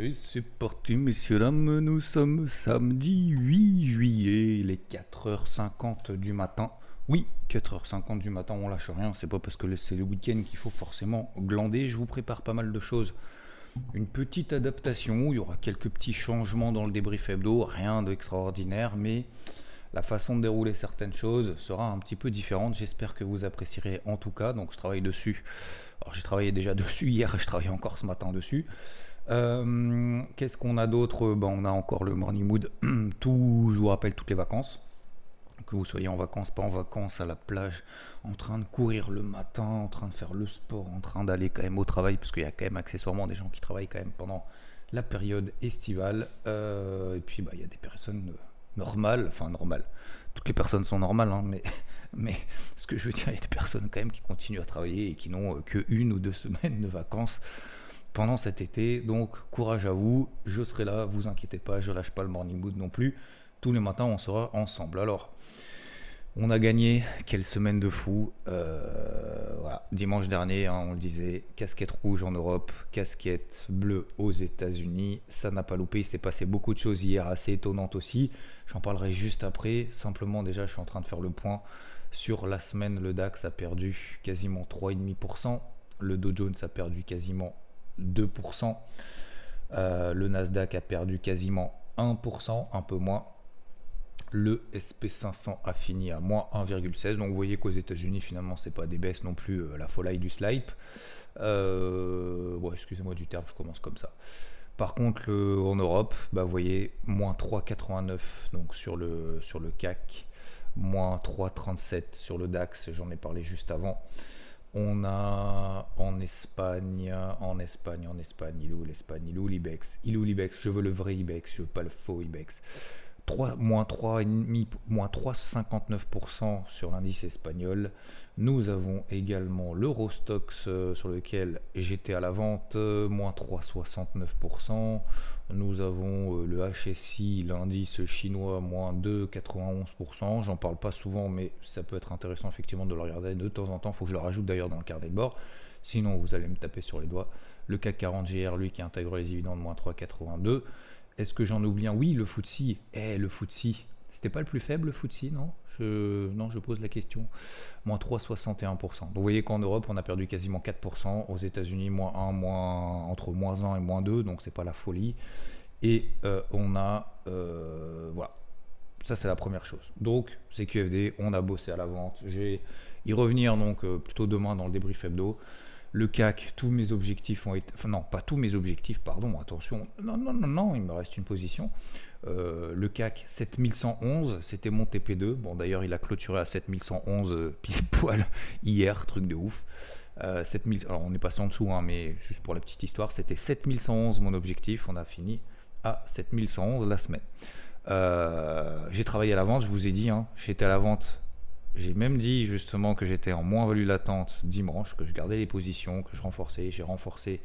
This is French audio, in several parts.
Et c'est parti, messieurs, dames, nous sommes samedi 8 juillet, il est 4h50 du matin. Oui, 4h50 du matin, on lâche rien, c'est pas parce que c'est le week-end qu'il faut forcément glander, je vous prépare pas mal de choses. Une petite adaptation, il y aura quelques petits changements dans le débrief hebdo, rien d'extraordinaire, mais la façon de dérouler certaines choses sera un petit peu différente. J'espère que vous apprécierez en tout cas. Donc je travaille dessus. Alors j'ai travaillé déjà dessus hier je travaille encore ce matin dessus. Euh, qu'est-ce qu'on a d'autre? Ben, On a encore le morning mood. Tout, je vous rappelle toutes les vacances. Que vous soyez en vacances, pas en vacances, à la plage, en train de courir le matin, en train de faire le sport, en train d'aller quand même au travail, parce qu'il y a quand même accessoirement des gens qui travaillent quand même pendant la période estivale. Euh, et puis bah, il y a des personnes normales, enfin normales. Toutes les personnes sont normales, hein, mais, ce que je veux dire, il y a des personnes quand même qui continuent à travailler et qui n'ont que une ou deux semaines de vacances pendant cet été. Donc courage à vous, je serai là, vous inquiétez pas, je lâche pas le morning mood non plus. Tous les matins, on sera ensemble. Alors, on a gagné, quelle semaine de fou. Euh. Dimanche dernier, hein, on le disait, casquette rouge en Europe, casquette bleue aux États-Unis. Ça n'a pas loupé, il s'est passé beaucoup de choses hier, assez étonnantes aussi. J'en parlerai juste après. Simplement, déjà, je suis en train de faire le point. Sur la semaine, le DAX a perdu quasiment 3,5%. Le Dow Jones a perdu quasiment 2%. Euh, le Nasdaq a perdu quasiment 1%, un peu moins. Le SP500 a fini à moins 1,16. Donc vous voyez qu'aux États-Unis, finalement, c'est pas des baisses non plus euh, la folie du slipe. Euh, excusez-moi du terme, je commence comme ça. Par contre, en Europe, bah, vous voyez, moins 3,89 donc sur le, sur le CAC, moins 3,37 sur le DAX, j'en ai parlé juste avant. On a en Espagne, en Espagne, en Espagne, il est où l'Espagne? Il est l'Ibex? Il est l'Ibex? Je veux le vrai Ibex, je veux pas le faux Ibex. 3, moins 3,5, moins 3,59% sur l'indice espagnol. Nous avons également l'Eurostox euh, sur lequel j'étais à la vente, euh, moins 3,69%. Nous avons euh, le HSI, l'indice chinois, moins 2,91%. J'en parle pas souvent, mais ça peut être intéressant effectivement de le regarder de temps en temps. Il faut que je le rajoute d'ailleurs dans le carnet de bord. Sinon, vous allez me taper sur les doigts. Le CAC 40 GR, lui, qui intègre les dividendes, moins 3,82. Est-ce que j'en oublie un? Oui, le FTSE. Eh, le FTSE. C'était pas le plus faible, le non? Non, je pose la question. Moins 3,61%. Donc vous voyez qu'en Europe, on a perdu quasiment 4%. Aux États-Unis, moins 1, moins, entre moins 1 et moins 2. Donc c'est pas la folie. Et euh, on a. Euh, voilà. Ça, c'est la première chose. Donc, c'est QFD, on a bossé à la vente. Je vais y revenir donc euh, plutôt demain dans le débrief hebdo. Le CAC, tous mes objectifs ont été. Non, pas tous mes objectifs, pardon, attention. Non, non, non, non, il me reste une position. Euh, le CAC 7111, c'était mon TP2. Bon, d'ailleurs, il a clôturé à 7111 euh, pile poil hier, truc de ouf. 7000, alors on est passé en dessous, hein, mais juste pour la petite histoire, c'était 7111 mon objectif. On a fini à 7111 la semaine. Euh, j'ai travaillé à la vente, je vous ai dit, hein, j'étais à la vente j'ai même dit justement que j'étais en moins-value latente dimanche, que je gardais les positions, que je renforçais. J'ai renforcé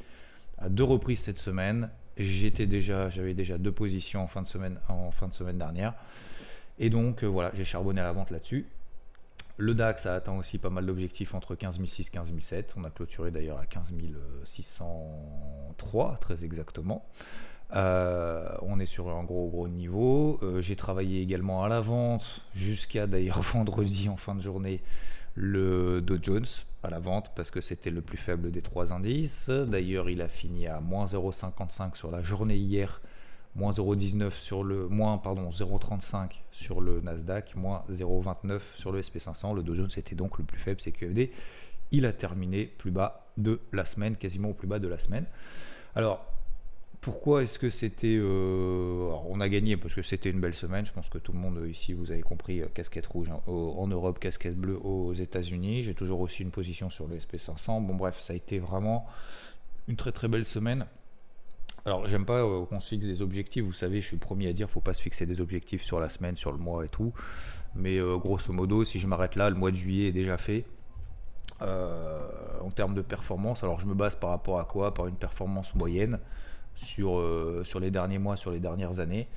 à deux reprises cette semaine. J'étais déjà, j'avais déjà deux positions en fin de semaine, en fin de semaine dernière. Et donc euh, voilà, j'ai charbonné à la vente là-dessus. Le DAX a atteint aussi pas mal d'objectifs entre 15 006 et 15 007. On a clôturé d'ailleurs à 15 603 très exactement. Euh, on est sur un gros gros niveau. Euh, j'ai travaillé également à la vente jusqu'à d'ailleurs vendredi en fin de journée le Dow Jones à la vente parce que c'était le plus faible des trois indices. D'ailleurs, il a fini à moins 0,55 sur la journée hier, moins 0,19 sur le moins pardon 0,35 sur le Nasdaq, moins 0,29 sur le SP500. Le Dow Jones était donc le plus faible CQFD. Il a terminé plus bas de la semaine, quasiment au plus bas de la semaine. Alors, pourquoi est-ce que c'était. Euh, on a gagné parce que c'était une belle semaine. Je pense que tout le monde ici, vous avez compris, euh, casquette rouge en, Europe, casquette bleue aux États-Unis. J'ai toujours aussi une position sur le SP500. Bon, bref, ça a été vraiment une très très belle semaine. Alors, j'aime pas euh, qu'on se fixe des objectifs. Vous savez, je suis premier à dire faut pas se fixer des objectifs sur la semaine, sur le mois et tout. Mais grosso modo, si je m'arrête là, le mois de juillet est déjà fait. en termes de performance, alors je me base par rapport à quoi? Par une performance moyenne sur, euh, sur les derniers mois, sur les dernières années.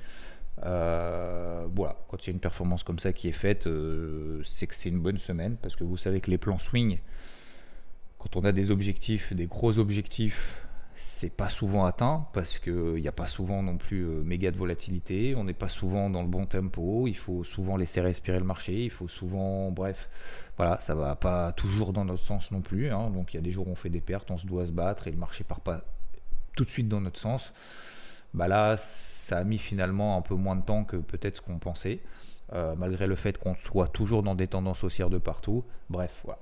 Euh, voilà, quand il y a une performance comme ça qui est faite, euh, c'est que c'est une bonne semaine parce que vous savez que les plans swing, quand on a des objectifs, des gros objectifs, c'est pas souvent atteint parce qu'il n'y a pas souvent non plus méga de volatilité, on n'est pas souvent dans le bon tempo, il faut souvent laisser respirer le marché, il faut souvent, bref, voilà, ça va pas toujours dans notre sens non plus. Hein. donc il y a des jours où on fait des pertes, on se doit se battre et le marché part pas tout de suite dans notre sens. Bah là, ça a mis finalement un peu moins de temps que peut-être ce qu'on pensait. Euh, malgré le fait qu'on soit toujours dans des tendances haussières de partout. Bref, voilà.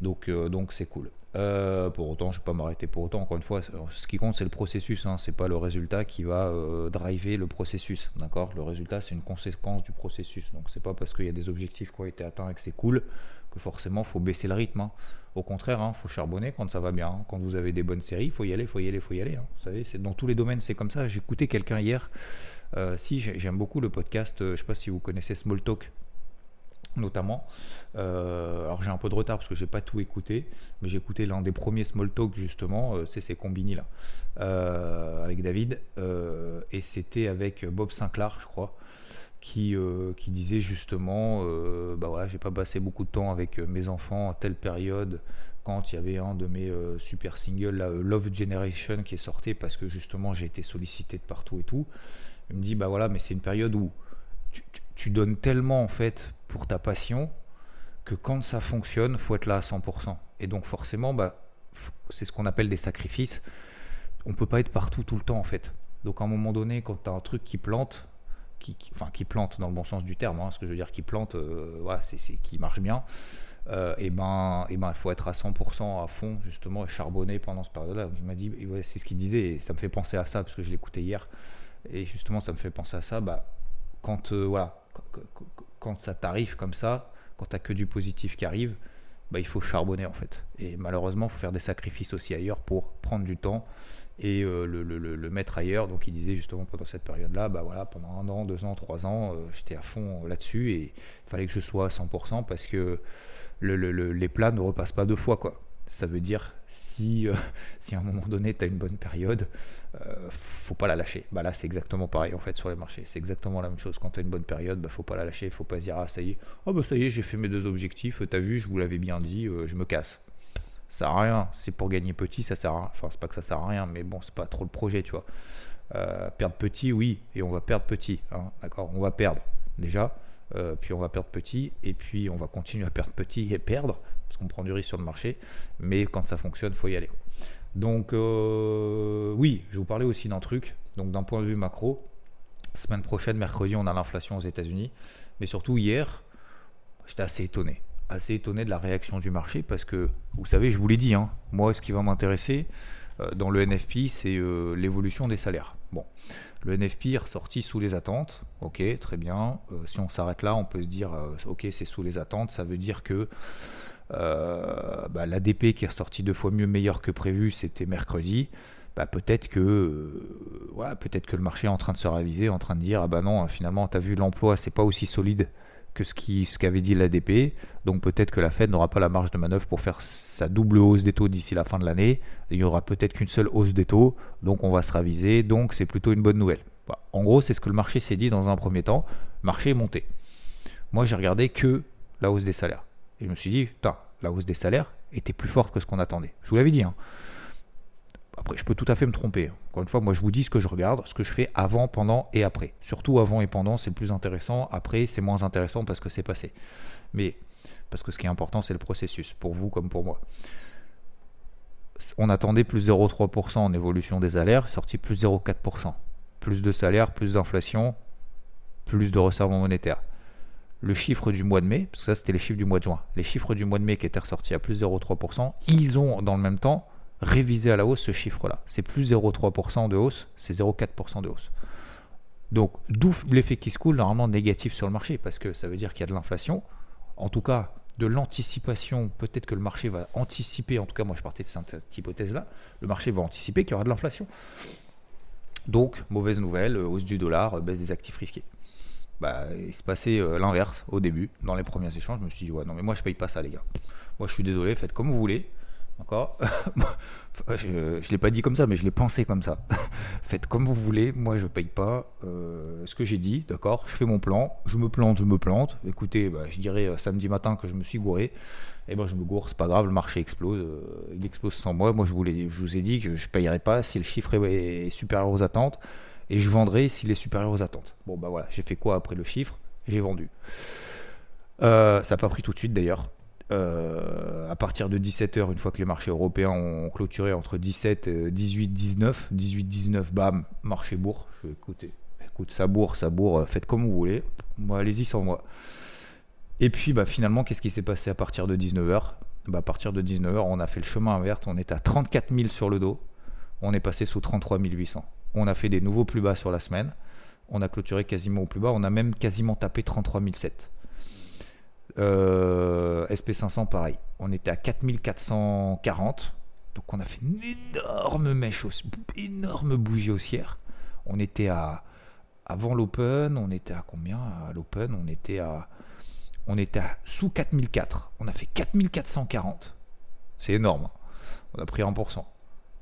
Donc, euh, donc c'est cool. Euh, pour autant, je ne vais pas m'arrêter pour autant. Encore une fois, ce qui compte, c'est le processus. Hein. C'est pas le résultat qui va driver le processus. D'accord? Le résultat, c'est une conséquence du processus. Donc, c'est pas parce qu'il y a des objectifs qui ont été atteints et que c'est cool que forcément, faut baisser le rythme. Hein. Au contraire, il hein, faut charbonner quand ça va bien. Quand vous avez des bonnes séries, il faut y aller, il faut y aller, il faut y aller. Vous savez, dans tous les domaines, c'est comme ça. Écouté quelqu'un hier euh, si, j'aime beaucoup le podcast, euh, je ne sais pas si vous connaissez Small Talk notamment. Euh, alors j'ai un peu de retard parce que j'ai pas tout écouté, mais j'ai écouté l'un des premiers small talk justement, c'est ces combini là, avec David, et c'était avec Bob Sinclair, je crois, qui, qui disait justement, bah voilà, j'ai pas passé beaucoup de temps avec mes enfants à telle période quand il y avait un de mes super singles, Love Generation, qui est sorti parce que justement j'ai été sollicité de partout et tout. Il me dit, bah voilà, mais c'est une période où tu, donnes tellement en fait pour ta passion que quand ça fonctionne, faut être là à 100%. Et donc forcément, bah, c'est ce qu'on appelle des sacrifices. On peut pas être partout tout le temps en fait. Donc à un moment donné, quand tu as un truc qui plante, qui, enfin qui plante dans le bon sens du terme, hein, ce que je veux dire qui plante, euh, voilà, c'est, qui marche bien, euh, et ben et ben il faut être à 100% à fond justement charbonner pendant ce période-là. Il m'a dit, c'est ce qu'il disait et ça me fait penser à ça parce que je l'écoutais hier. Et justement, ça me fait penser à ça. Bah, quand, euh, voilà, quand, ça t'arrive comme ça, quand tu que du positif qui arrive, bah, il faut charbonner en fait. Et malheureusement, il faut faire des sacrifices aussi ailleurs pour prendre du temps et euh, le, le, le, mettre ailleurs. Donc il disait justement pendant cette période-là, bah voilà, pendant un an, deux ans, trois ans, euh, j'étais à fond là-dessus et il fallait que je sois à 100% parce que les plats ne repassent pas deux fois quoi. Ça veut dire si, euh, si à un moment donné tu as une bonne période, faut pas la lâcher. Bah là c'est exactement pareil en fait sur les marchés. C'est exactement la même chose. Quand tu as une bonne période, bah faut pas la lâcher, faut pas se dire ah ça y est, oh bah ça y est j'ai fait mes deux objectifs, t'as vu, je vous l'avais bien dit, je me casse. Ça sert à rien. C'est pour gagner petit, ça sert à rien. Enfin c'est pas que ça sert à rien, mais bon c'est pas trop le projet tu vois. perdre petit, oui, et on va perdre petit, hein, d'accord On va perdre déjà, puis on va perdre petit, et puis on va continuer à perdre petit et perdre, parce qu'on prend du risque sur le marché, mais quand ça fonctionne, faut y aller. Donc euh, oui, je vous parlais aussi d'un truc, donc d'un point de vue macro, semaine prochaine, mercredi, on a l'inflation aux États-Unis, mais surtout hier, j'étais assez étonné, assez étonné de la réaction du marché, parce que, vous savez, je vous l'ai dit, hein, moi, ce qui va m'intéresser euh, dans le NFP, c'est euh, l'évolution des salaires. Bon, le NFP est ressorti sous les attentes, ok, très bien. si on s'arrête là, on peut se dire, ok, c'est sous les attentes, ça veut dire que euh, bah, L'ADP qui est ressorti deux fois mieux meilleur que prévu, c'était mercredi. Bah, peut-être que euh, peut-être que le marché est en train de se raviser, en train de dire ah bah non finalement tu as vu l'emploi c'est pas aussi solide que ce qui ce qu'avait dit l'ADP donc peut-être que la Fed n'aura pas la marge de manœuvre pour faire sa double hausse des taux d'ici la fin de l'année. Il y aura peut-être qu'une seule hausse des taux. Donc on va se raviser. Donc c'est plutôt une bonne nouvelle. En gros c'est ce que le marché s'est dit dans un premier temps. Le marché est monté. Moi j'ai regardé que la hausse des salaires. Et je me suis dit, putain, la hausse des salaires était plus forte que ce qu'on attendait. Je vous l'avais dit. Hein. Après, je peux tout à fait me tromper. Encore une fois, moi, je vous dis ce que je regarde, ce que je fais avant, pendant et après. Surtout avant et pendant, c'est plus intéressant. Après, c'est moins intéressant parce que c'est passé. Mais parce que ce qui est important, c'est le processus, pour vous comme pour moi. On attendait plus 0,3% en évolution des salaires, sorti plus 0,4%. Plus de salaires, plus d'inflation, plus de resserrement monétaire le chiffre du mois de mai, parce que ça c'était les chiffres du mois de juin, les chiffres du mois de mai qui étaient ressortis à plus 0,3%, ils ont dans le même temps révisé à la hausse ce chiffre-là. C'est plus 0,3% de hausse, c'est 0,4% de hausse. Donc d'où l'effet qui se coule normalement négatif sur le marché, parce que ça veut dire qu'il y a de l'inflation, en tout cas de l'anticipation, peut-être que le marché va anticiper, en tout cas moi je partais de cette hypothèse-là, le marché va anticiper qu'il y aura de l'inflation. Donc, mauvaise nouvelle, hausse du dollar, baisse des actifs risqués bah, il se passait euh, l'inverse au début. Dans les premiers échanges, je me suis dit, ouais, non, mais moi je paye pas ça, les gars. Moi je suis désolé, faites comme vous voulez. D'accord Je ne l'ai pas dit comme ça, mais je l'ai pensé comme ça. Faites comme vous voulez, moi je paye pas euh, ce que j'ai dit, d'accord? Je fais mon plan, je me plante, je me plante. Écoutez, bah, je dirais euh, samedi matin que je me suis gouré. Et eh ben je me gourre, c'est pas grave, le marché explose, euh, il explose sans moi. Moi je vous, je vous ai dit que je payerai pas si le chiffre est, supérieur aux attentes et je vendrai s'il est supérieur aux attentes. Bon bah voilà, j'ai fait quoi après le chiffre? J'ai vendu. ça n'a pas pris tout de suite d'ailleurs. Euh, à partir de 17h, une fois que les marchés européens ont clôturé entre 17, 18, 19, 18, 19, bam, marché bourre. Je écoutez, écoute, ça bourre, ça bourre, euh, faites comme vous voulez. Moi, allez-y sans moi. Et puis, bah, finalement, qu'est-ce qui s'est passé à partir de 19h bah, À partir de 19h, on a fait le chemin inverse. On est à 34 000 sur le dos. On est passé sous 33 800. On a fait des nouveaux plus bas sur la semaine. On a clôturé quasiment au plus bas. On a même quasiment tapé 33 700. Euh, SP500, pareil. On était à 4440. Donc on a fait une énorme mèche, énorme bougie haussière. On était à avant l'open, on était à combien à l'open? On était à on était à sous 4004. On a fait 4440. C'est énorme. On a pris 1%.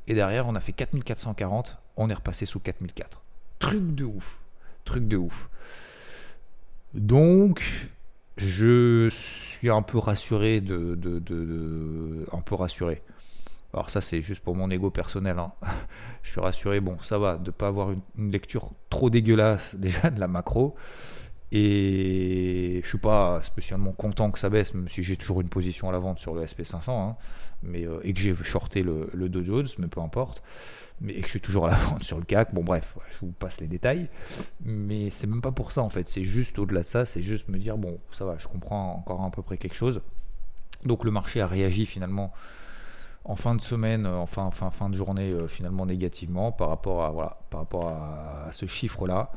Et derrière, on a fait 4440. On est repassé sous 4004. Truc de ouf. Truc de ouf. Donc, je suis un peu rassuré de, un peu rassuré. Alors ça c'est juste pour mon ego personnel. Hein. je suis rassuré, bon ça va, de ne pas avoir une, lecture trop dégueulasse déjà de la macro. Et je suis pas spécialement content que ça baisse, même si j'ai toujours une position à la vente sur le SP500, hein. mais, euh, et que j'ai shorté le, le Dow Jones, mais peu importe mais que je suis toujours à la vente sur le CAC. Bon, bref, je vous passe les détails. Mais c'est même pas pour ça en fait. C'est juste au-delà de ça, c'est juste me dire bon, ça va, je comprends encore à peu près quelque chose. Donc le marché a réagi finalement en fin de semaine, enfin fin, fin de journée euh, finalement négativement par rapport à voilà, par rapport à, ce chiffre-là.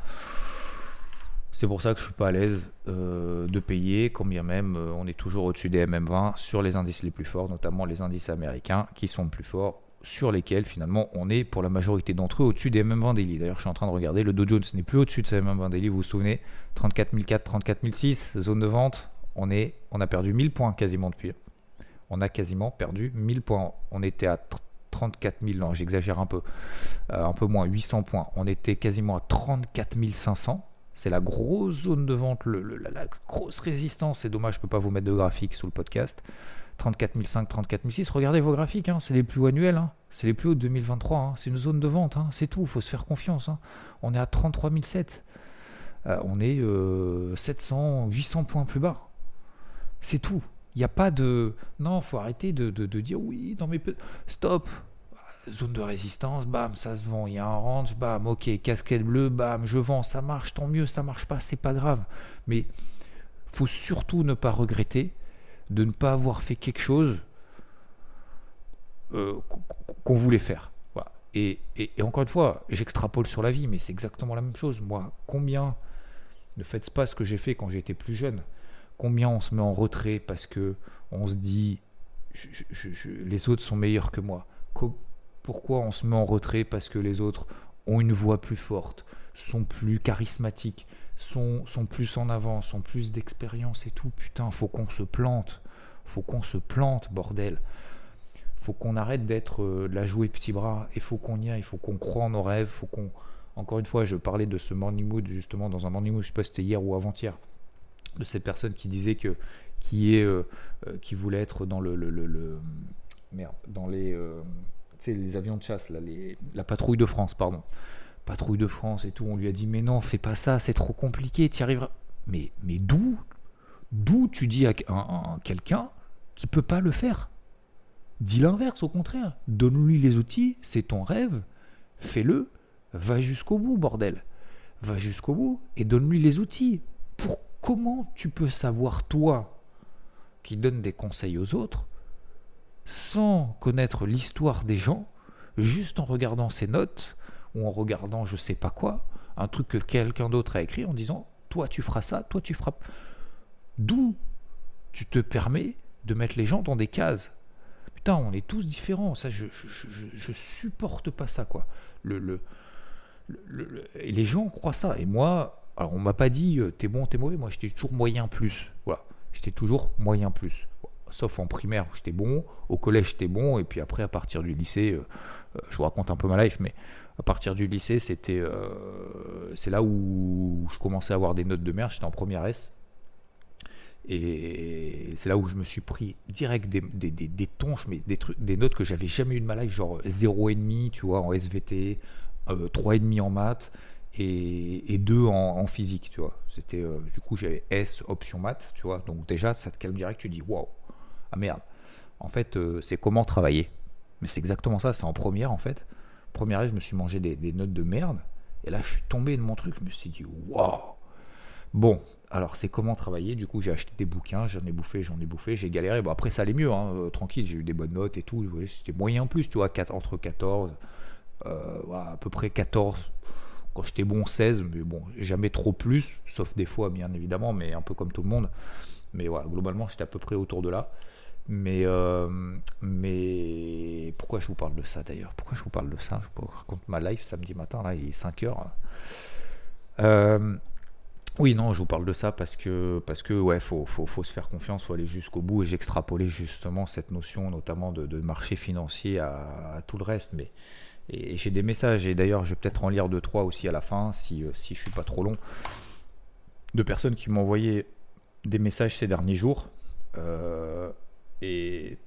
C'est pour ça que je suis pas à l'aise euh, de payer, quand bien même euh, on est toujours au-dessus des MM20 sur les indices les plus forts, notamment les indices américains qui sont plus forts sur lesquels finalement on est pour la majorité d'entre eux au-dessus des MM20 daily. D'ailleurs, je suis en train de regarder, le Dow Jones n'est plus au-dessus de ces MM20 daily, vous vous souvenez? 34 004, 34 006, zone de vente, on, est, on a perdu 1000 points quasiment depuis. On a quasiment perdu 1000 points. On était à 34 000, non, j'exagère un peu, euh, un peu moins, 800 points. On était quasiment à 34 500. C'est la grosse zone de vente, la, grosse résistance. C'est dommage, je ne peux pas vous mettre de graphique sous le podcast. 34 500, 34 600. Regardez vos graphiques, hein, c'est les plus annuels, hein. c'est les plus hauts de 2023. Hein. c'est une zone de vente, c'est tout, il faut se faire confiance. On est à 33 700. Euh, on est 700, euh, 800 points plus bas. C'est tout. Il n'y a pas de. Non, faut arrêter de, dire oui, dans mes. Stop Zone de résistance, bam, ça se vend. Il y a un range, bam, ok, casquette bleue, bam, je vends, ça marche, tant mieux, ça marche pas, c'est pas grave. Mais faut surtout ne pas regretter de ne pas avoir fait quelque chose euh, qu'on voulait faire. Et, encore une fois, j'extrapole sur la vie, mais c'est exactement la même chose. Moi, combien, ne faites pas ce que j'ai fait quand j'étais plus jeune, combien on se met en retrait parce que on se dit les autres sont meilleurs que moi. pourquoi on se met en retrait parce que les autres ont une voix plus forte, sont plus charismatiques, sont, plus en avant, sont plus d'expérience et tout. Putain, faut qu'on se plante. Faut qu'on se plante, bordel. Faut qu'on arrête d'être euh, la jouée petit bras. Il faut qu'on y aille. Il faut qu'on croit en nos rêves. Faut qu'on. Encore une fois, je parlais de ce morning mood justement dans un morning mood. Je sais pas si c'était hier ou avant-hier. De cette personne qui disait que qui est euh, euh, qui voulait être dans le, le, merde dans les les avions de chasse là, les, la patrouille de France pardon patrouille de France et tout, on lui a dit mais non, fais pas ça, c'est trop compliqué, tu arriveras. Mais, mais d'où D'où tu dis à, quelqu'un qui peut pas le faire? Dis l'inverse au contraire. Donne-lui les outils, c'est ton rêve, fais-le, va jusqu'au bout, bordel. Va jusqu'au bout et donne-lui les outils. Pour comment tu peux savoir toi qui donne des conseils aux autres sans connaître l'histoire des gens, juste en regardant ses notes, ou en regardant je sais pas quoi, un truc que quelqu'un d'autre a écrit en disant toi tu feras ça, toi tu feras. D'où tu te permets de mettre les gens dans des cases? Putain, on est tous différents. Ça, je, je, supporte pas ça, quoi. Le, le, les gens croient ça. Et moi, alors on m'a pas dit euh, t'es bon, t'es mauvais. Moi, j'étais toujours moyen plus. Voilà, j'étais toujours moyen plus. sauf en primaire où j'étais bon, au collège j'étais bon, et puis après à partir du lycée, je vous raconte un peu ma life, mais à partir du lycée, c'était, c'est là où je commençais à avoir des notes de merde, j'étais en première S. Et c'est là où je me suis pris direct des, des, des, tonches, mais des, trucs, des notes que j'avais jamais eu de ma life, genre 0,5, tu vois, en SVT, euh, 3,5 en maths et, et 2 en, physique, tu vois. C'était, euh, du coup, j'avais S option maths, tu vois. Donc déjà, ça te calme direct, tu dis, waouh, ah merde. En fait, euh, c'est comment travailler. Mais c'est exactement ça, c'est en première, en fait. Première, je me suis mangé des, des notes de merde. Et là, je suis tombé de mon truc, je me suis dit, waouh. Bon, alors, c'est comment travailler? Du coup, j'ai acheté des bouquins, j'en ai bouffé, j'en ai bouffé, j'ai galéré. Bon, après, ça allait mieux, hein, euh, tranquille, j'ai eu des bonnes notes et tout. C'était moyen plus, tu vois, entre 14, euh, à peu près 14. Quand j'étais bon, 16, mais bon, jamais trop plus, sauf des fois, bien évidemment, mais un peu comme tout le monde. Mais voilà, globalement, j'étais à peu près autour de là. Mais, euh, mais pourquoi je vous parle de ça d'ailleurs? Pourquoi je vous parle de ça? Je vous raconte ma life samedi matin, là, il est 5 heures. Euh, oui, non, je vous parle de ça parce que, parce que ouais, faut, faut, faut se faire confiance, faut aller jusqu'au bout. Et j'extrapolais justement cette notion, notamment de, marché financier à, tout le reste. Mais et, j'ai des messages, et d'ailleurs, je vais peut-être en lire deux, trois aussi à la fin, si, euh, si je suis pas trop long, de personnes qui m'ont envoyé des messages ces derniers jours. Et,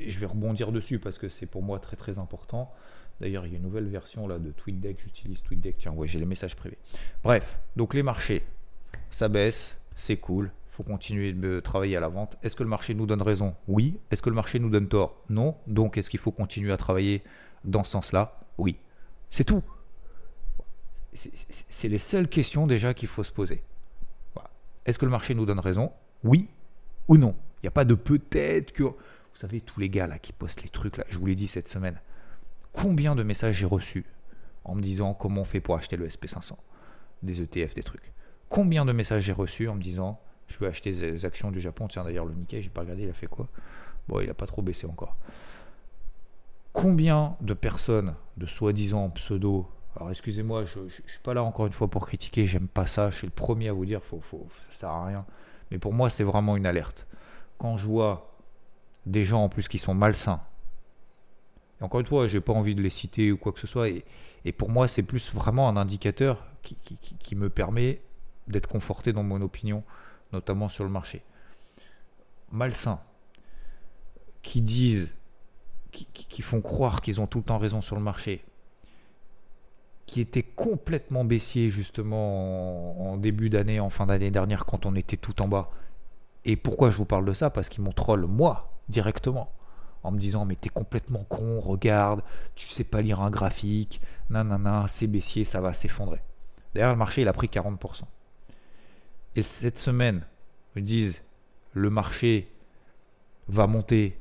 je vais rebondir dessus parce que c'est pour moi très très important. D'ailleurs, il y a une nouvelle version là de TweetDeck. J'utilise TweetDeck. Tiens, ouais, j'ai les messages privés. Bref, donc les marchés, ça baisse, c'est cool. Il faut continuer de travailler à la vente. Est-ce que le marché nous donne raison? Oui. Est-ce que le marché nous donne tort? Non. Donc, est-ce qu'il faut continuer à travailler dans ce sens-là? Oui. C'est tout. C'est les seules questions déjà qu'il faut se poser. Est-ce que le marché nous donne raison? Oui ou non? Il n'y a pas de peut-être que. Vous savez, tous les gars là qui postent les trucs là, je vous l'ai dit cette semaine combien de messages j'ai reçus en me disant comment on fait pour acheter le SP500, des ETF, des trucs. Combien de messages j'ai reçus en me disant je veux acheter des actions du Japon. Tiens, d'ailleurs, le Nikkei, j'ai pas regardé, il a fait quoi? Bon, il a pas trop baissé encore. Combien de personnes de soi-disant pseudo alors excusez-moi, je, ne suis pas là encore une fois pour critiquer, j'aime pas ça, je suis le premier à vous dire, faut, faut, ça sert à rien. Mais pour moi, c'est vraiment une alerte. Quand je vois des gens en plus qui sont malsains, et encore une fois, j'ai pas envie de les citer ou quoi que ce soit. Et, pour moi, c'est plus vraiment un indicateur qui, me permet d'être conforté dans mon opinion, notamment sur le marché. Malsain, qui disent, qui, font croire qu'ils ont tout le temps raison sur le marché, qui étaient complètement baissiers justement en, en début d'année, en fin d'année dernière, quand on était tout en bas. Et pourquoi je vous parle de ça? Parce qu'ils m'ont troll moi directement en me disant mais t'es complètement con, regarde, tu sais pas lire un graphique, nanana, c'est baissier, ça va s'effondrer. D'ailleurs, le marché, il a pris 40%. Et cette semaine, ils me disent, le marché va monter,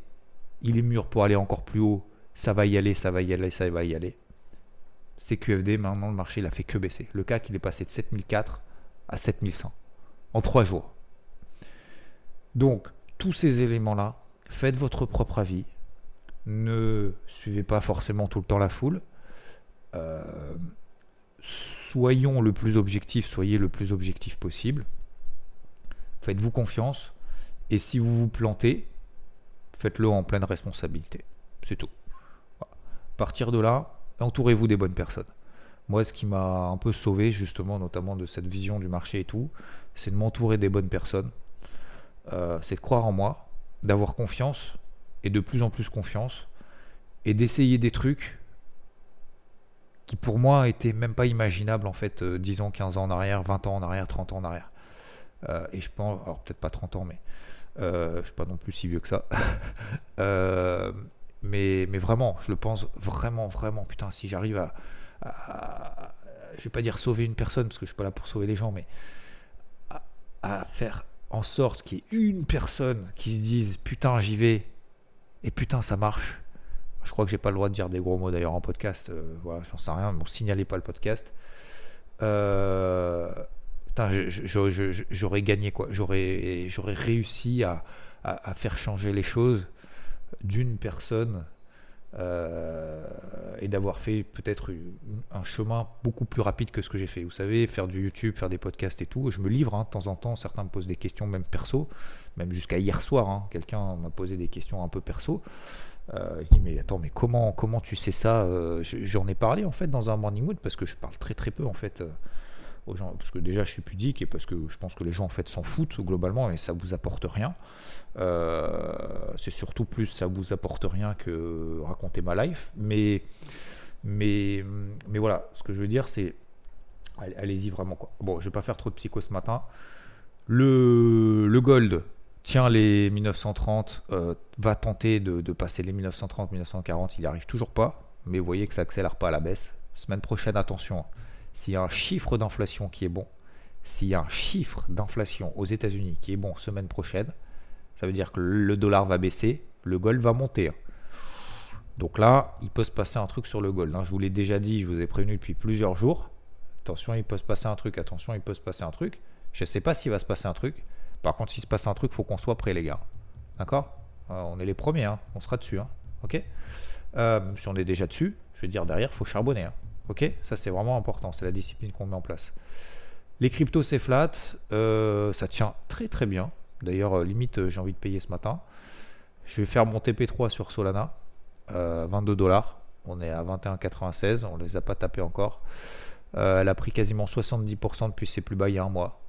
il est mûr pour aller encore plus haut, ça va y aller, ça va y aller, ça va y aller. C'est QFD, maintenant le marché, il a fait que baisser. Le CAC, il est passé de 7004 à 7100 en 3 jours. Donc, tous ces éléments-là, faites votre propre avis. Ne suivez pas forcément tout le temps la foule. Euh, soyons le plus objectif, soyez le plus objectif possible. Faites-vous confiance. Et si vous vous plantez, faites-le en pleine responsabilité. C'est tout. Partir de là, entourez-vous des bonnes personnes. Moi, ce qui m'a un peu sauvé, justement, notamment de cette vision du marché et tout, c'est de m'entourer des bonnes personnes. Euh, c'est de croire en moi, d'avoir confiance et de plus en plus confiance et d'essayer des trucs qui pour moi étaient même pas imaginables en fait 10 euh, ans, 15 ans en arrière, 20 ans en arrière, 30 ans en arrière. Euh, et je pense, alors peut-être pas 30 ans, mais euh, je suis pas non plus si vieux que ça. mais, mais vraiment, je le pense vraiment, vraiment. Putain, si j'arrive à, à, je vais pas dire sauver une personne parce que je suis pas là pour sauver les gens, mais à, à faire en sorte qu'il y ait une personne qui se dise putain j'y vais et putain ça marche. Je crois que j'ai pas le droit de dire des gros mots d'ailleurs en podcast. Euh, voilà, j'en sais rien. Bon, signalez pas le podcast. Euh, j'aurais, gagné quoi. J'aurais, réussi à, faire changer les choses d'une personne et d'avoir fait peut-être un chemin beaucoup plus rapide que ce que j'ai fait. Vous savez, faire du YouTube, faire des podcasts et tout, je me livre hein, de temps en temps, certains me posent des questions même perso, même jusqu'à hier soir, hein, quelqu'un m'a posé des questions un peu perso. Euh, je dis mais attends mais comment comment tu sais ça? Euh, J'en ai parlé en fait dans un morning mood parce que je parle très très peu en fait parce que déjà je suis pudique et parce que je pense que les gens en fait s'en foutent globalement et ça vous apporte rien. Euh, c'est surtout plus ça vous apporte rien que raconter ma life. Mais, mais, mais voilà, ce que je veux dire, c'est allez-y vraiment quoi. Bon, je vais pas faire trop de psycho ce matin. Le, le gold tient les 1930, euh, va tenter de, passer les 1930-1940, il n'y arrive toujours pas, mais vous voyez que ça accélère pas à la baisse. Semaine prochaine, attention, s'il y a un chiffre d'inflation qui est bon, s'il y a un chiffre d'inflation aux États-Unis qui est bon semaine prochaine, ça veut dire que le dollar va baisser, le gold va monter. Donc là, il peut se passer un truc sur le gold. Hein. Je vous l'ai déjà dit, je vous ai prévenu depuis plusieurs jours. Attention, il peut se passer un truc, attention, il peut se passer un truc. Je ne sais pas s'il va se passer un truc. Par contre, s'il se passe un truc, il faut qu'on soit prêt, les gars. D'accord? Euh, On est les premiers, hein. on sera dessus. Hein. Ok? Euh, Si on est déjà dessus, je veux dire, derrière, il faut charbonner. Ok Ça, c'est vraiment important. C'est la discipline qu'on met en place. Les cryptos, c'est flat. Euh, ça tient très très bien. D'ailleurs, euh, limite, euh, j'ai envie de payer ce matin. Je vais faire mon TP3 sur Solana. 22 dollars. On est à 21,96. On ne les a pas tapés encore. elle a pris quasiment 70% depuis ses plus bas il y a un mois.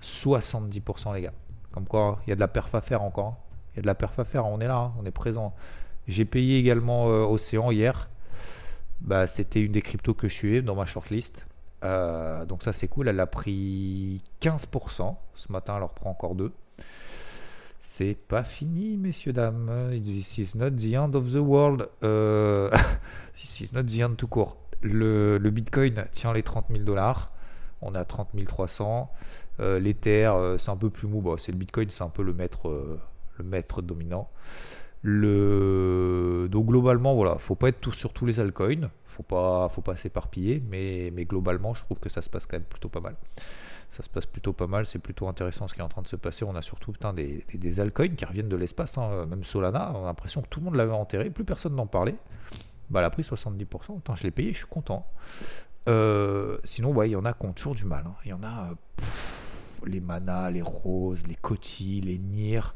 70% les gars. Comme quoi, il y a de la perf à faire encore. Il y a de la perf à faire. On est là, hein. on est présent. J'ai payé également Océan hier. Bah, C'était une des cryptos que je suis dans ma shortlist. Euh, donc ça c'est cool, elle a pris 15%. Ce matin elle en reprend encore 2. C'est pas fini, messieurs, dames. This is not the end of the world. Euh, this is not the end tout court. Le, Bitcoin tient les 30 000 dollars. On a 30 300. Euh, euh, c'est un peu plus mou. c'est le Bitcoin, c'est un peu le maître, le maître dominant. Le... Donc globalement, voilà, faut pas être tout, sur tous les altcoins, faut pas, faut pas s'éparpiller, mais, mais globalement, je trouve que ça se passe quand même plutôt pas mal. Ça se passe plutôt pas mal, c'est plutôt intéressant ce qui est en train de se passer. On a surtout putain, des, des, qui reviennent de l'espace, hein. même Solana, on a l'impression que tout le monde l'avait enterré, plus personne n'en parlait. Bah, elle a pris 70%, Attends, je l'ai payé, je suis content. Euh, sinon, ouais, il y en a qui ont toujours du mal. Hein. Il y en a les manas, les roses, les cotis, les nirs.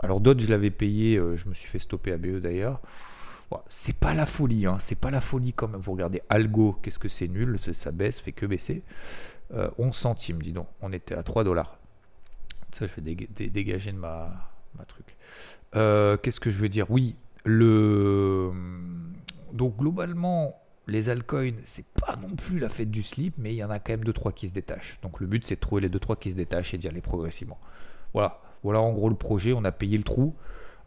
Alors d'autres, je l'avais payé, euh, je me suis fait stopper à BE d'ailleurs. c'est pas la folie, hein, c'est pas la folie quand même. Vous regardez Algo, qu'est-ce que c'est nul, ça baisse, fait que baisser. 11 euh, centimes, dis donc, on était à 3 dollars. Ça, je vais dégager de ma, truc. Euh, qu'est-ce que je veux dire? Oui, le. Donc globalement, les altcoins, c'est pas non plus la fête du slip, mais il y en a quand même 2-3 qui se détachent. Donc le but, c'est de trouver les 2-3 qui se détachent et d'y aller progressivement. Voilà. Voilà en gros le projet, on a payé le trou.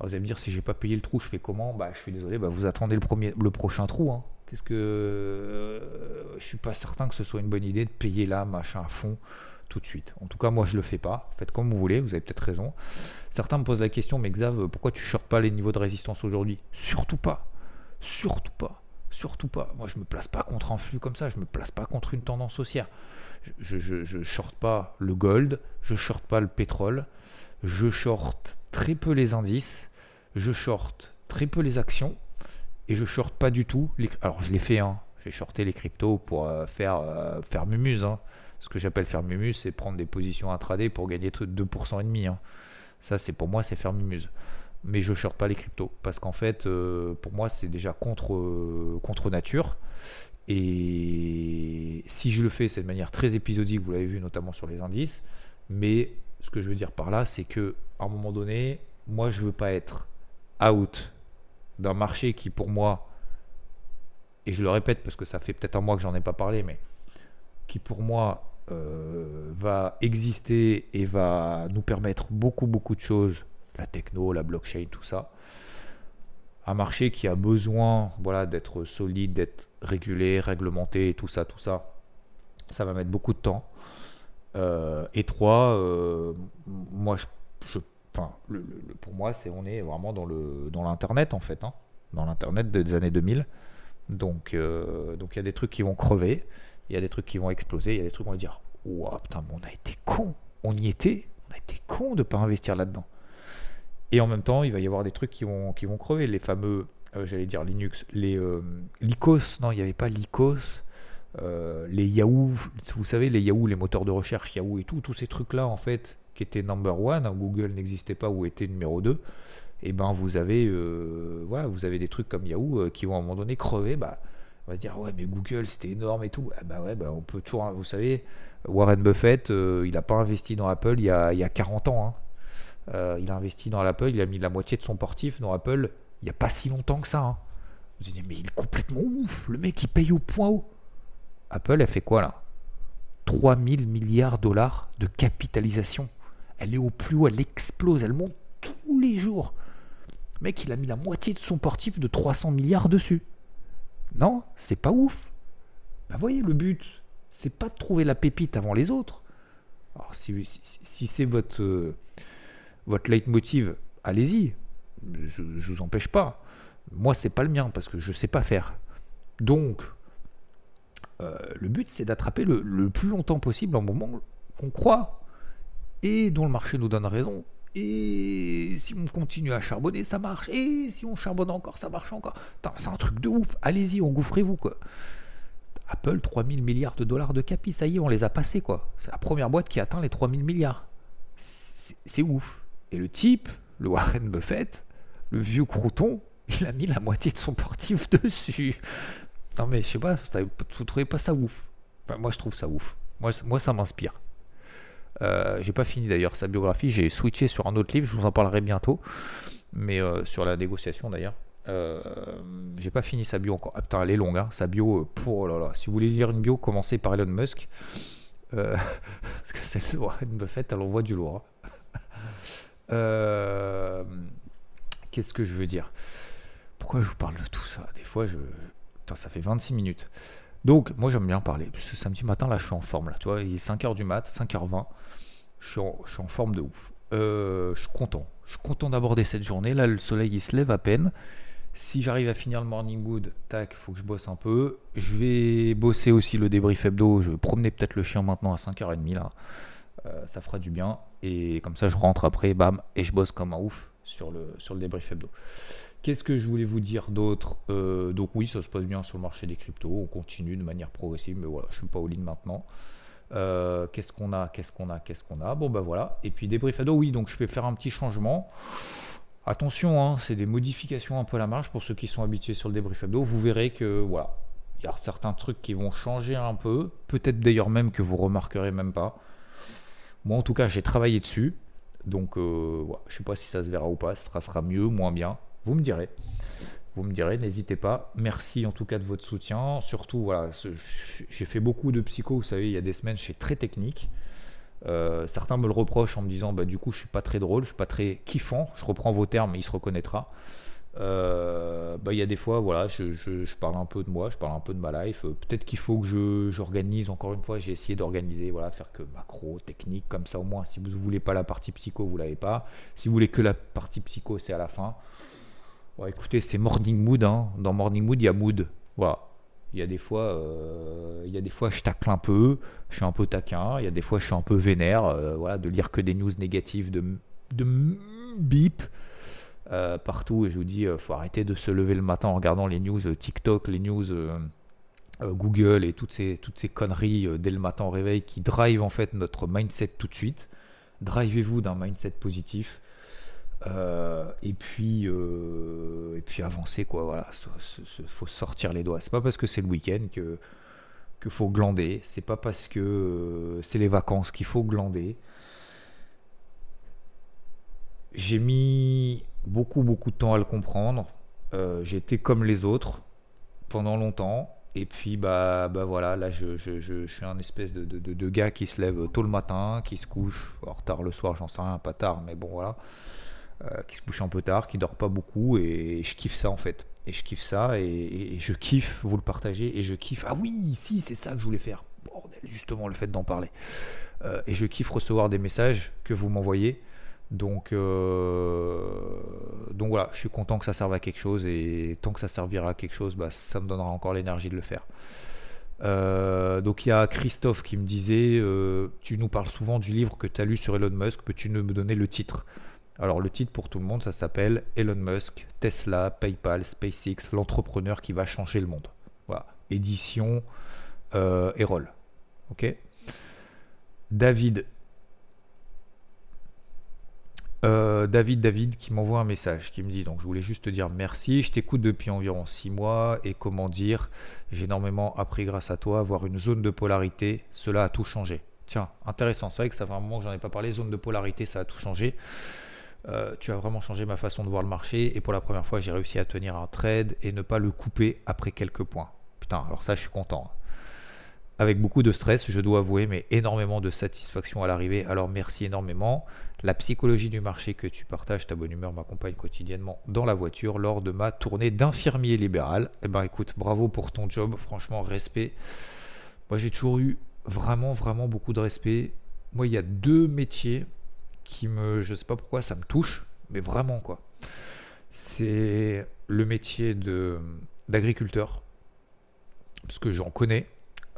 vous allez me dire si j'ai pas payé le trou, je fais comment? Bah je suis désolé, bah, vous attendez le, premier, le prochain trou. Hein. Qu'est-ce que. Euh, je suis pas certain que ce soit une bonne idée de payer là, machin, à fond, tout de suite. En tout cas, moi je le fais pas. Faites comme vous voulez, vous avez peut-être raison. Certains me posent la question, mais Xav, pourquoi tu shortes pas les niveaux de résistance aujourd'hui? Surtout pas. Surtout pas. Surtout pas. Moi je me place pas contre un flux comme ça, je me place pas contre une tendance haussière. Je, je, shorte pas le gold, je shorte pas le pétrole, je short très peu les indices, je short très peu les actions et je short pas du tout les. Alors je l'ai fait, hein. j'ai shorté les cryptos pour euh, faire, euh, faire mumuse. Hein. Ce que j'appelle faire mumuse, c'est prendre des positions intraday pour gagner 2% et demi. Hein. Ça, c'est pour moi, c'est faire mumuse. Mais je short pas les cryptos parce qu'en fait, euh, pour moi, c'est déjà contre, contre nature. Et si je le fais, c'est de manière très épisodique, vous l'avez vu notamment sur les indices. Mais ce que je veux dire par là, c'est que à un moment donné, moi, je veux pas être out d'un marché qui, pour moi, et je le répète parce que ça fait peut-être un mois que j'en ai pas parlé, mais qui pour moi euh, va exister et va nous permettre beaucoup, beaucoup de choses, la techno, la blockchain, tout ça. Un marché qui a besoin voilà, d'être solide, d'être régulé, réglementé, tout ça, tout ça. Ça va mettre beaucoup de temps. Euh, et trois, euh, moi, je, enfin, pour moi, c'est on est vraiment dans le dans l'internet en fait, hein. dans l'internet des années 2000. Donc, euh, donc il y a des trucs qui vont crever, il y a des trucs qui vont exploser, il y a des trucs où on va dire, waouh, putain, on a été con, on y était, on a été con de pas investir là-dedans. Et en même temps, il va y avoir des trucs qui vont qui vont crever, les fameux j'allais dire Linux, les Lycos, non, il n'y avait pas Lycos, les Yahoo, vous savez, les Yahoo, les moteurs de recherche Yahoo et tout, tous ces trucs-là, en fait, qui étaient number one, hein, Google n'existait pas ou était numéro 2, et ben vous avez, voilà, vous avez des trucs comme Yahoo qui vont à un moment donné crever, bah, on va dire, ouais, mais Google, c'était énorme et tout. Ah bah ouais, bah on peut toujours, vous savez, Warren Buffett, il n'a pas investi dans Apple il y a, il y a 40 ans. Hein. Euh, il a investi dans l'Apple, il a mis la moitié de son portif dans Apple il n'y a pas si longtemps que ça. Hein. Vous dites, mais il est complètement ouf, le mec il paye au point haut. Apple, elle fait quoi là? 3000 milliards de dollars de capitalisation. Elle est au plus haut, elle explose, elle monte tous les jours. Le mec, il a mis la moitié de son portif de 300 milliards dessus. Non, c'est pas ouf. Bah voyez, le but, c'est pas de trouver la pépite avant les autres. Alors si, si c'est votre... Euh, votre leitmotiv, allez-y. Je ne vous empêche pas. Moi, c'est pas le mien parce que je sais pas faire. Donc, euh, le but, c'est d'attraper le, plus longtemps possible un moment qu'on croit et dont le marché nous donne raison. Et si on continue à charbonner, ça marche. Et si on charbonne encore, ça marche encore. C'est un truc de ouf. Allez-y, engouffrez-vous, quoi. Apple, 3000 milliards de dollars de capi, ça y est, on les a passés, quoi. C'est la première boîte qui atteint les 3000 milliards. C'est ouf. Et le type, le Warren Buffett, le vieux crouton, il a mis la moitié de son portif dessus. Non mais je sais pas, vous trouvez pas ça ouf? Moi je trouve ça ouf. Moi, moi ça m'inspire. Euh, j'ai pas fini d'ailleurs sa biographie, j'ai switché sur un autre livre, je vous en parlerai bientôt. Mais euh, sur la négociation d'ailleurs. Euh, j'ai pas fini sa bio encore. Ah putain, elle est longue, hein. sa bio. pour, oh là là. Si vous voulez lire une bio, commencez par Elon Musk. parce que celle de Warren Buffett, elle envoie du lourd. Hein. Euh, qu'est-ce que je veux dire? Pourquoi je vous parle de tout ça? Des fois, je. Putain, ça fait 26 minutes. Donc, moi, j'aime bien parler. Ce samedi matin, là, je suis en forme. Là, tu vois, il est 5h du mat, 5h20. Je suis en, je suis en forme de ouf. Euh, je suis content. Je suis content d'aborder cette journée. Là, le soleil, il se lève à peine. Si j'arrive à finir le morning wood, tac, faut que je bosse un peu. Je vais bosser aussi le débrief hebdo. Je vais promener peut-être le chien maintenant à 5h30 là. Euh, ça fera du bien. Et comme ça, je rentre après, bam, et je bosse comme un ouf sur le, sur le débrief hebdo. Qu'est-ce que je voulais vous dire d'autre euh, Donc oui, ça se passe bien sur le marché des cryptos. On continue de manière progressive, mais voilà, je suis pas au line maintenant. Euh, qu'est-ce qu'on a Qu'est-ce qu'on a Qu'est-ce qu'on a? Bon ben voilà. Et puis débrief hebdo, oui. Donc je vais faire un petit changement. Attention, hein, c'est des modifications un peu à la marge pour ceux qui sont habitués sur le débrief hebdo. Vous verrez que voilà, il y a certains trucs qui vont changer un peu. Peut-être d'ailleurs même que vous remarquerez même pas. Moi, en tout cas, j'ai travaillé dessus. Donc, euh, je ne sais pas si ça se verra ou pas. Ça sera mieux, moins bien. Vous me direz. Vous me direz, n'hésitez pas. Merci en tout cas de votre soutien. Surtout, voilà, j'ai fait beaucoup de psycho. Vous savez, il y a des semaines, je suis très technique. Euh, certains me le reprochent en me disant, bah, du coup, je suis pas très drôle, je suis pas très kiffant. Je reprends vos termes, il se reconnaîtra. Euh, bah, il y a des fois, voilà, je, parle un peu de moi, je parle un peu de ma life. Euh, peut-être qu'il faut que j'organise encore une fois. J'ai essayé d'organiser, voilà, faire que macro, technique, comme ça au moins. Si vous ne voulez pas la partie psycho, vous l'avez pas. Si vous voulez que la partie psycho, c'est à la fin. écoutez, c'est morning mood. Hein. Dans morning mood, il y a mood. Voilà. Il y a des fois, euh, il y a des fois, je tacle un peu, je suis un peu taquin. Il y a des fois, je suis un peu vénère. voilà, de lire que des news négatives, de, de bip. Euh, partout. Et je vous dis, il euh, faut arrêter de se lever le matin en regardant les news euh, TikTok, les news Google et toutes ces, conneries dès le matin au réveil qui drive en fait notre mindset tout de suite. Drivez-vous d'un mindset positif. et puis et puis avancer quoi voilà faut sortir les doigts c'est pas parce que c'est le week-end que faut glander c'est pas parce que c'est les vacances qu'il faut glander j'ai mis beaucoup, beaucoup de temps à le comprendre. Euh, J'étais comme les autres pendant longtemps. Et puis, bah, bah voilà, là, je, je, je, suis un espèce de, de, de, gars qui se lève tôt le matin, qui se couche, en tard le soir, j'en sais rien, pas tard, mais bon, voilà. Euh, qui se couche un peu tard, qui dort pas beaucoup, et, je kiffe ça en fait. Et je kiffe ça, et, je kiffe vous le partager, et je kiffe. Ah oui, si, c'est ça que je voulais faire. Bordel, justement, le fait d'en parler. Euh, et je kiffe recevoir des messages que vous m'envoyez. Donc, euh, donc voilà, je suis content que ça serve à quelque chose et tant que ça servira à quelque chose, bah, ça me donnera encore l'énergie de le faire. Euh, donc il y a Christophe qui me disait, euh, tu nous parles souvent du livre que tu as lu sur Elon Musk, peux-tu me donner le titre? Alors le titre pour tout le monde, ça s'appelle Elon Musk, Tesla, PayPal, SpaceX, l'entrepreneur qui va changer le monde. Voilà, édition Erol. Ok? David. Euh, David, David qui m'envoie un message qui me dit donc je voulais juste te dire merci, je t'écoute depuis environ 6 mois et comment dire, j'ai énormément appris grâce à toi, avoir une zone de polarité, cela a tout changé. Tiens, intéressant, c'est vrai que ça fait un moment que j'en ai pas parlé, zone de polarité, ça a tout changé. Euh, tu as vraiment changé ma façon de voir le marché et pour la première fois j'ai réussi à tenir un trade et ne pas le couper après quelques points. Putain, alors ça je suis content. Avec beaucoup de stress, je dois avouer, mais énormément de satisfaction à l'arrivée. Alors merci énormément. La psychologie du marché que tu partages, ta bonne humeur m'accompagne quotidiennement dans la voiture lors de ma tournée d'infirmier libéral. Eh ben écoute, bravo pour ton job, franchement respect. Moi j'ai toujours eu vraiment vraiment beaucoup de respect. Moi il y a deux métiers qui me, je sais pas pourquoi, ça me touche, mais vraiment quoi. C'est le métier de d'agriculteur, parce que j'en connais,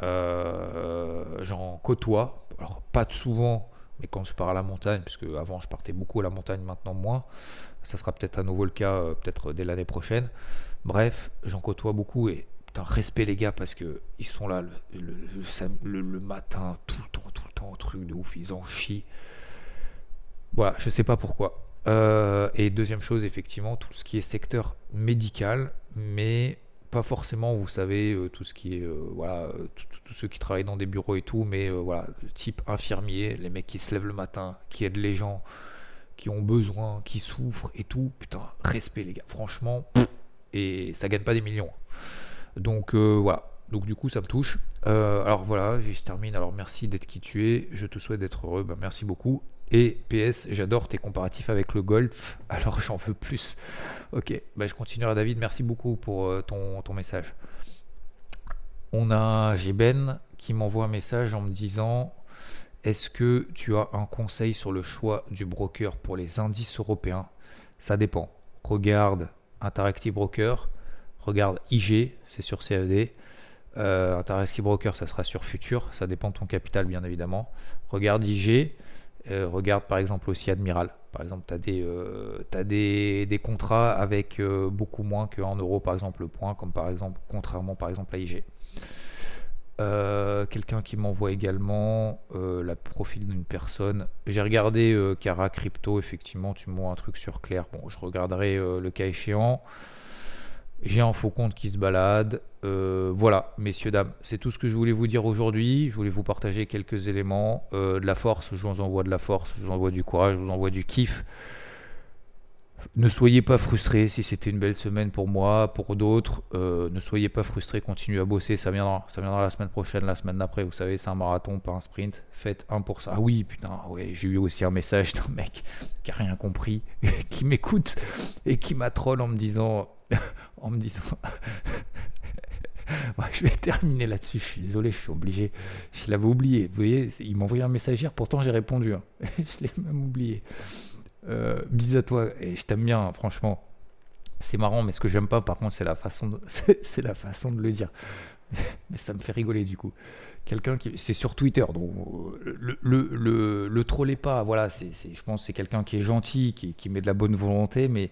j'en côtoie, alors pas souvent, mais quand je pars à la montagne, puisque avant je partais beaucoup à la montagne, maintenant moins, ça sera peut-être à nouveau le cas, euh, peut-être dès l'année prochaine. Bref, j'en côtoie beaucoup et putain, respect les gars parce que ils sont là le, le, matin, tout le temps, tout le temps, truc de ouf, ils en chient. Voilà, je sais pas pourquoi. Euh, et deuxième chose, effectivement, tout ce qui est secteur médical, mais pas forcément, vous savez, euh, tout ce qui est, euh, voilà, tous ceux qui travaillent dans des bureaux et tout, mais voilà, type infirmier, les mecs qui se lèvent le matin, qui aident les gens, qui ont besoin, qui souffrent et tout. Putain, respect les gars, franchement, et ça gagne pas des millions. Donc voilà, donc du coup ça me touche. alors voilà, je termine. Alors merci d'être qui tu es. Je te souhaite d'être heureux. Ben, merci beaucoup. Et PS, j'adore tes comparatifs avec le golf, alors j'en veux plus. Ok, bah je continuerai David, merci beaucoup pour euh, ton, ton message. On a, j'ai Ben qui m'envoie un message en me disant Est-ce que tu as un conseil sur le choix du broker pour les indices européens? Ça dépend. Regarde Interactive Broker, regarde IG, c'est sur CAD. Euh, Interactive Broker, ça sera sur Futur, ça dépend de ton capital bien évidemment. Regarde IG. Euh, regarde par exemple aussi Admiral. Par exemple, tu as, des, euh, des, des, contrats avec beaucoup moins qu'en euros, par exemple, le point, comme par exemple, contrairement par exemple à IG. Quelqu'un qui m'envoie également le profil d'une personne. J'ai regardé Cara Crypto, effectivement, tu m'envoies un truc sur Claire. Bon, je regarderai le cas échéant. J'ai un faux compte qui se balade. Euh, voilà, messieurs, dames, c'est tout ce que je voulais vous dire aujourd'hui. Je voulais vous partager quelques éléments. Euh, de la force, je vous envoie de la force, je vous envoie du courage, je vous envoie du kiff. Ne soyez pas frustrés si c'était une belle semaine pour moi, pour d'autres. Euh, ne soyez pas frustrés, continuez à bosser. Ça viendra, ça viendra la semaine prochaine, la semaine d'après. Vous savez, c'est un marathon, pas un sprint. Faites un pour ça. Ah oui, putain, ouais, j'ai eu aussi un message d'un mec qui a rien compris, qui m'écoute et qui m'a en me disant en me disant. je vais terminer là-dessus. Je suis désolé, je suis obligé. Je l'avais oublié. Vous voyez, il m'a envoyé un message pourtant j'ai répondu. Hein. je l'ai même oublié. Euh, bis à toi. Et je t'aime bien, hein, franchement. C'est marrant, mais ce que j'aime pas, par contre, c'est la façon de, c'est la façon de le dire. mais ça me fait rigoler du coup. Quelqu'un qui, c'est sur Twitter, donc le, le, le, pas. Voilà, c'est, je pense, c'est quelqu'un qui est gentil, qui, qui met de la bonne volonté, mais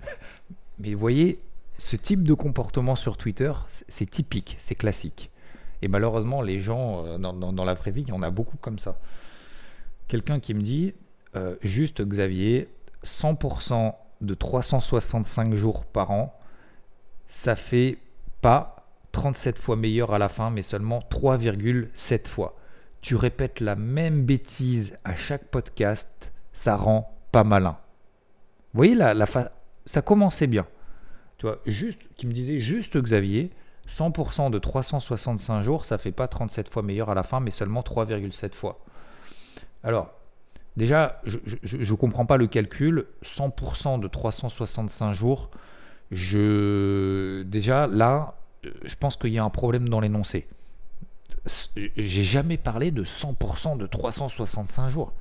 mais voyez, ce type de comportement sur Twitter, c'est typique, c'est classique. Et malheureusement, les gens, euh, dans, la vraie vie, il y en a beaucoup comme ça. Quelqu'un qui me dit, euh, juste Xavier, 100% de 365 jours par an, ça fait pas 37 fois meilleur à la fin, mais seulement 3,7 fois. Tu répètes la même bêtise à chaque podcast, ça rend pas malin. Vous voyez la, la, ça commençait bien. Tu vois, juste, qui me disait juste Xavier, 100% de 365 jours, ça fait pas 37 fois meilleur à la fin, mais seulement 3,7 fois. Alors, déjà, je ne comprends pas le calcul. 100% de 365 jours, je, déjà là, je pense qu'il y a un problème dans l'énoncé. J'ai jamais parlé de 100% de 365 jours.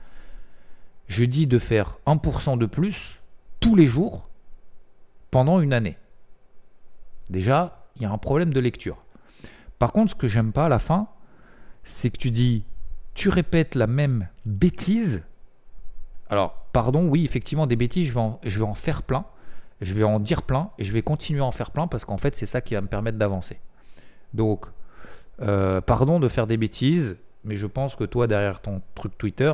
Je dis de faire 1% de plus tous les jours pendant une année. Déjà, il y a un problème de lecture. Par contre, ce que j'aime pas à la fin, c'est que tu dis, tu répètes la même bêtise. Alors, pardon, oui, effectivement, des bêtises, je vais en, faire plein, je vais en dire plein, et je vais continuer à en faire plein parce qu'en fait, c'est ça qui va me permettre d'avancer. Donc, euh, pardon de faire des bêtises, mais je pense que toi, derrière ton truc Twitter,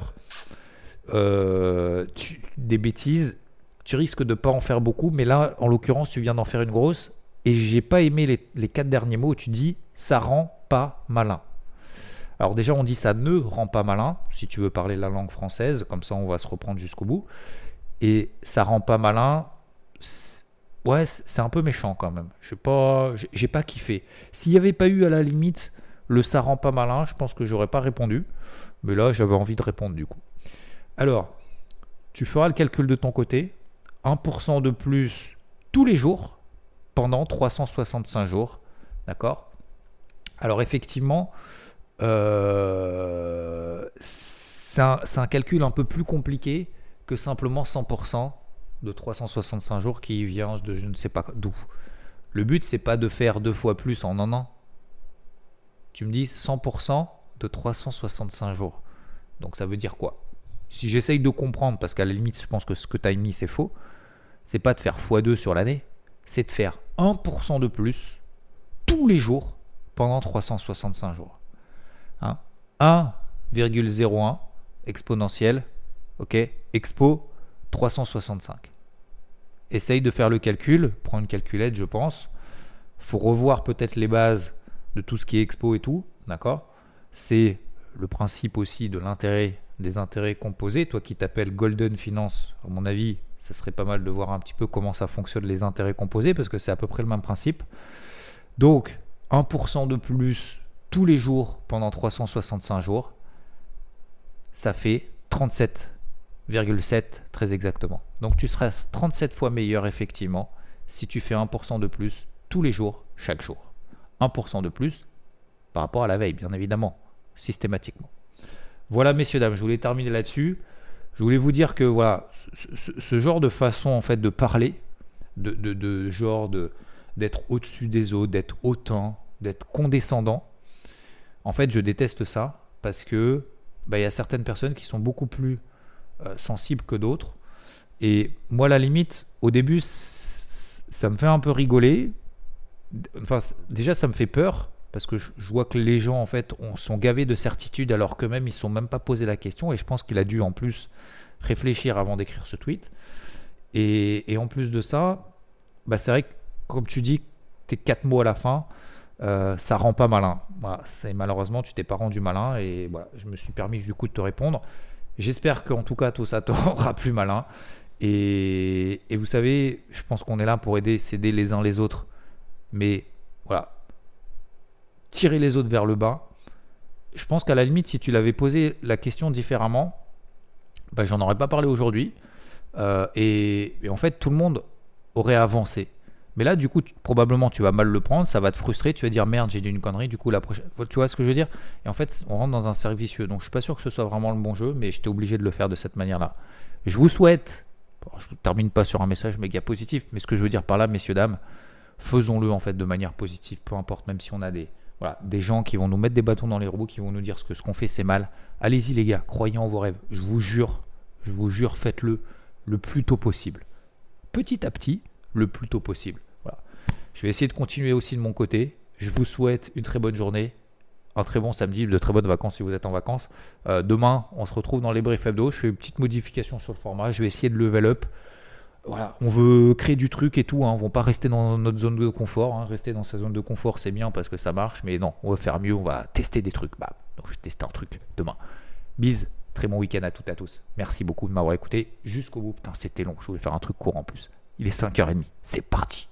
euh, des bêtises, tu risques de pas en faire beaucoup, mais là, en l'occurrence, tu viens d'en faire une grosse, et j'ai pas aimé les, les, quatre derniers mots où tu dis ça rend pas malin. Alors déjà, on dit ça ne rend pas malin, si tu veux parler la langue française, comme ça on va se reprendre jusqu'au bout. Et ça rend pas malin, ouais, c'est un peu méchant quand même. Je pas, j'ai pas kiffé. S'il n'y avait pas eu à la limite le ça rend pas malin, je pense que j'aurais pas répondu. Mais là, j'avais envie de répondre du coup. Alors, tu feras le calcul de ton côté. 1% de plus tous les jours pendant 365 jours. D'accord? Alors effectivement, euh, c'est un, calcul un peu plus compliqué que simplement 100% de 365 jours qui vient de je ne sais pas d'où. Le but, c'est pas de faire deux fois plus en un an. Tu me dis 100% de 365 jours. Donc ça veut dire quoi? Si j'essaye de comprendre, parce qu'à la limite, je pense que ce que tu as mis, c'est faux, c'est pas de faire x2 sur l'année, c'est de faire 1% de plus tous les jours pendant 365 jours. 1,01 hein exponentielle, ok, expo 365. Essaye de faire le calcul, prends une calculette, je pense. Faut revoir peut-être les bases de tout ce qui est expo et tout, d'accord? C'est le principe aussi de l'intérêt, des intérêts composés. Toi qui t'appelles Golden Finance, à mon avis, ce serait pas mal de voir un petit peu comment ça fonctionne les intérêts composés, parce que c'est à peu près le même principe. Donc, 1% de plus tous les jours pendant 365 jours, ça fait 37,7 très exactement. Donc tu seras 37 fois meilleur effectivement si tu fais 1% de plus tous les jours, chaque jour. 1% de plus par rapport à la veille, bien évidemment, systématiquement. Voilà, messieurs, dames, je voulais terminer là-dessus. Je voulais vous dire que voilà, ce, genre de façon en fait de parler, de, genre de d'être au-dessus des autres, d'être autant, d'être condescendant, en fait, je déteste ça parce que bah, il y a certaines personnes qui sont beaucoup plus euh, sensibles que d'autres. Et moi, la limite, au début, ça me fait un peu rigoler. Enfin, déjà, ça me fait peur parce que je, vois que les gens en fait sont gavés de certitude alors que même ils ne sont même pas posé la question. Et je pense qu'il a dû en plus réfléchir avant d'écrire ce tweet. Et, en plus de ça, bah, c'est vrai que comme tu dis, tes quatre mots à la fin, euh, ça rend pas malin. Voilà, malheureusement, tu t'es pas rendu malin et je me suis permis du coup de te répondre. J'espère qu'en tout cas, tout ça te rendra plus malin. Et, vous savez, je pense qu'on est là pour aider, s'aider les uns les autres. Mais voilà, tirer les autres vers le bas. Je pense qu'à la limite, si tu l'avais posé la question différemment, bah, j'en aurais pas parlé aujourd'hui. Euh, et en fait, tout le monde aurait avancé. Mais là, du coup, probablement, tu vas mal le prendre, ça va te frustrer, tu vas dire merde, j'ai dit une connerie, du coup, la prochaine. Tu vois ce que je veux dire? Et en fait, on rentre dans un cercle vicieux. Donc, je suis pas sûr que ce soit vraiment le bon jeu, mais j'étais obligé de le faire de cette manière-là. Je vous souhaite. je ne termine pas sur un message méga positif, mais ce que je veux dire par là, messieurs, dames, faisons-le en fait de manière positive, peu importe, même si on a des, voilà, des gens qui vont nous mettre des bâtons dans les roues, qui vont nous dire que ce qu'on fait c'est mal. Allez-y les gars, croyez en vos rêves. Je vous jure, je vous jure, faites-le le plus tôt possible. Petit à petit, le plus tôt possible. Voilà. Je vais essayer de continuer aussi de mon côté. Je vous souhaite une très bonne journée, un très bon samedi, de très bonnes vacances si vous êtes en vacances. Euh, demain, on se retrouve dans les briefs hebdo. Je fais une petite modification sur le format. Je vais essayer de level up. Voilà, on veut créer du truc et tout. Hein. On ne va pas rester dans notre zone de confort. Hein. Rester dans sa zone de confort, c'est bien parce que ça marche. Mais non, on va faire mieux. On va tester des trucs. Bah, je vais tester un truc demain. Bise. Très bon week-end à toutes et à tous. Merci beaucoup de m'avoir écouté jusqu'au bout. Putain, c'était long. Je voulais faire un truc court en plus. Il est 5h30. C'est parti.